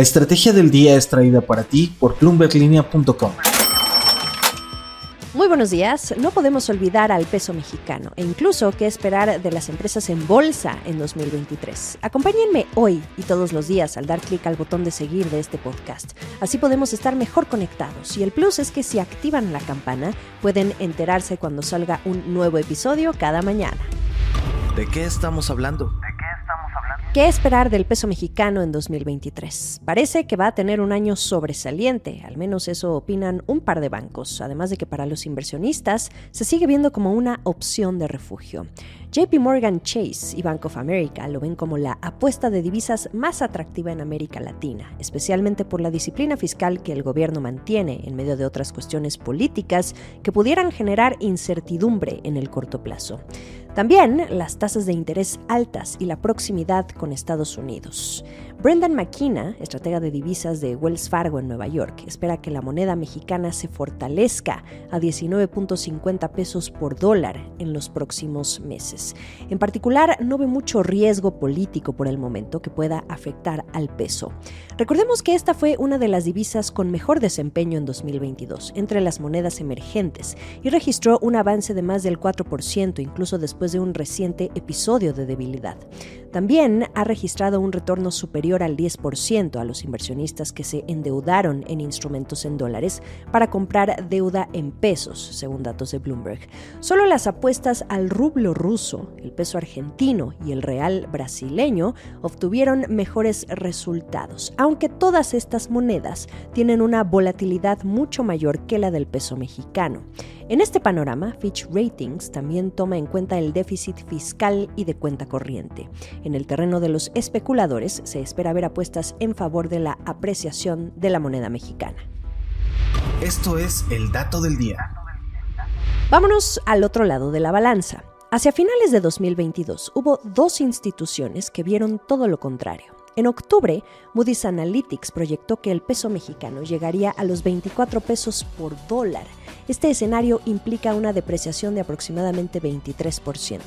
La estrategia del día es traída para ti por bloomberglinea.com. Muy buenos días. No podemos olvidar al peso mexicano e incluso qué esperar de las empresas en bolsa en 2023. Acompáñenme hoy y todos los días al dar clic al botón de seguir de este podcast. Así podemos estar mejor conectados y el plus es que si activan la campana pueden enterarse cuando salga un nuevo episodio cada mañana. ¿De qué estamos hablando? ¿Qué esperar del peso mexicano en 2023? Parece que va a tener un año sobresaliente, al menos eso opinan un par de bancos, además de que para los inversionistas se sigue viendo como una opción de refugio. JP Morgan Chase y Bank of America lo ven como la apuesta de divisas más atractiva en América Latina, especialmente por la disciplina fiscal que el gobierno mantiene en medio de otras cuestiones políticas que pudieran generar incertidumbre en el corto plazo. También las tasas de interés altas y la proximidad con Estados Unidos. Brendan McKenna, estratega de divisas de Wells Fargo en Nueva York, espera que la moneda mexicana se fortalezca a 19.50 pesos por dólar en los próximos meses. En particular, no ve mucho riesgo político por el momento que pueda afectar al peso. Recordemos que esta fue una de las divisas con mejor desempeño en 2022 entre las monedas emergentes y registró un avance de más del 4% incluso después de un reciente episodio de debilidad. También ha registrado un retorno superior al 10% a los inversionistas que se endeudaron en instrumentos en dólares para comprar deuda en pesos, según datos de Bloomberg. Solo las apuestas al rublo ruso, el peso argentino y el real brasileño obtuvieron mejores resultados, aunque todas estas monedas tienen una volatilidad mucho mayor que la del peso mexicano. En este panorama, Fitch Ratings también toma en cuenta el déficit fiscal y de cuenta corriente. En el terreno de los especuladores se espera ver apuestas en favor de la apreciación de la moneda mexicana. Esto es el dato del día. Vámonos al otro lado de la balanza. Hacia finales de 2022 hubo dos instituciones que vieron todo lo contrario. En octubre, Moody's Analytics proyectó que el peso mexicano llegaría a los 24 pesos por dólar. Este escenario implica una depreciación de aproximadamente 23%.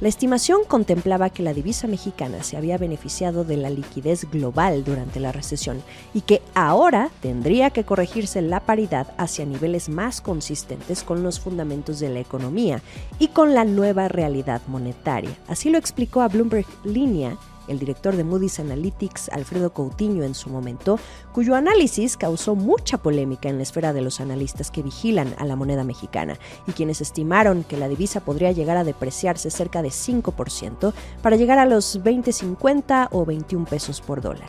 La estimación contemplaba que la divisa mexicana se había beneficiado de la liquidez global durante la recesión y que ahora tendría que corregirse la paridad hacia niveles más consistentes con los fundamentos de la economía y con la nueva realidad monetaria. Así lo explicó a Bloomberg Línea el director de Moody's Analytics, Alfredo Coutinho, en su momento, cuyo análisis causó mucha polémica en la esfera de los analistas que vigilan a la moneda mexicana y quienes estimaron que la divisa podría llegar a depreciarse cerca de 5% para llegar a los 20.50 o 21 pesos por dólar.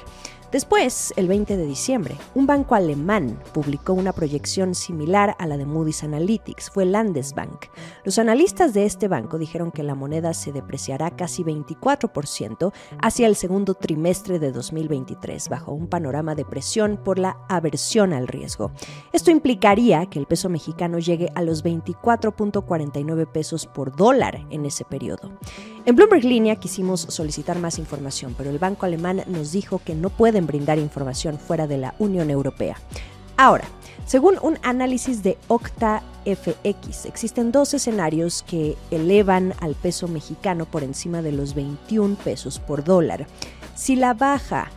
Después, el 20 de diciembre, un banco alemán publicó una proyección similar a la de Moody's Analytics, fue Landesbank. Los analistas de este banco dijeron que la moneda se depreciará casi 24% hacia el segundo trimestre de 2023, bajo un panorama de presión por la aversión al riesgo. Esto implicaría que el peso mexicano llegue a los 24.49 pesos por dólar en ese periodo. En Bloomberg Línea quisimos solicitar más información, pero el banco alemán nos dijo que no pueden brindar información fuera de la Unión Europea. Ahora, según un análisis de Octa FX, existen dos escenarios que elevan al peso mexicano por encima de los 21 pesos por dólar. Si la baja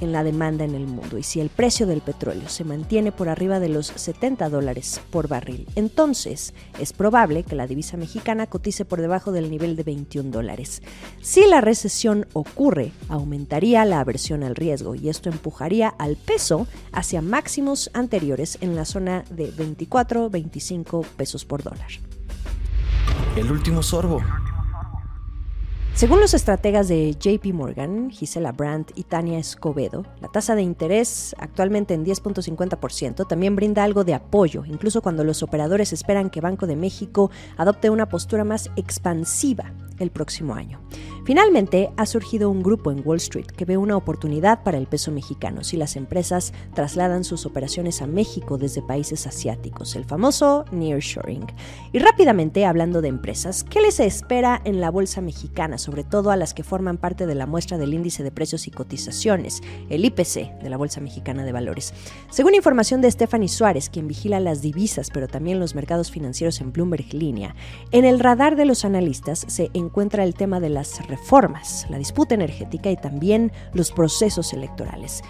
en la demanda en el mundo y si el precio del petróleo se mantiene por arriba de los 70 dólares por barril, entonces es probable que la divisa mexicana cotice por debajo del nivel de 21 dólares. Si la recesión ocurre, aumentaría la aversión al riesgo y esto empujaría al peso hacia máximos anteriores en la zona de 24-25 pesos por dólar. El último sorbo. Según los estrategas de JP Morgan, Gisela Brandt y Tania Escobedo, la tasa de interés, actualmente en 10.50%, también brinda algo de apoyo, incluso cuando los operadores esperan que Banco de México adopte una postura más expansiva el próximo año. Finalmente, ha surgido un grupo en Wall Street que ve una oportunidad para el peso mexicano si las empresas trasladan sus operaciones a México desde países asiáticos, el famoso nearshoring. Y rápidamente, hablando de empresas, ¿qué les espera en la bolsa mexicana, sobre todo a las que forman parte de la muestra del índice de precios y cotizaciones, el IPC de la Bolsa Mexicana de Valores? Según información de Stephanie Suárez, quien vigila las divisas, pero también los mercados financieros en Bloomberg Línea, en el radar de los analistas se encuentra el tema de las reformas, la disputa energética y también los procesos electorales.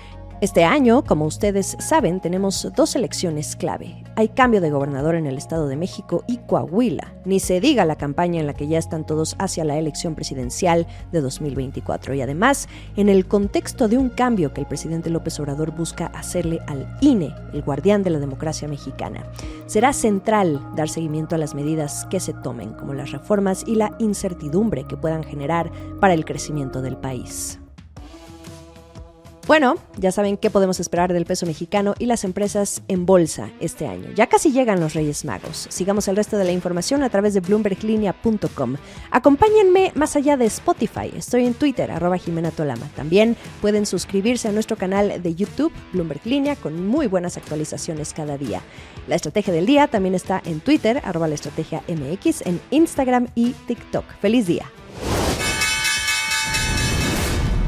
Este año, como ustedes saben, tenemos dos elecciones clave. Hay cambio de gobernador en el Estado de México y Coahuila. Ni se diga la campaña en la que ya están todos hacia la elección presidencial de 2024. Y además, en el contexto de un cambio que el presidente López Obrador busca hacerle al INE, el guardián de la democracia mexicana. Será central dar seguimiento a las medidas que se tomen, como las reformas y la incertidumbre que puedan generar para el crecimiento del país. Bueno, ya saben qué podemos esperar del peso mexicano y las empresas en bolsa este año. Ya casi llegan los Reyes Magos. Sigamos el resto de la información a través de bloomberglinea.com. Acompáñenme más allá de Spotify. Estoy en Twitter, arroba Jimena Tolama. También pueden suscribirse a nuestro canal de YouTube, Bloomberg Línea, con muy buenas actualizaciones cada día. La estrategia del día también está en Twitter, arroba la estrategia MX, en Instagram y TikTok. ¡Feliz día!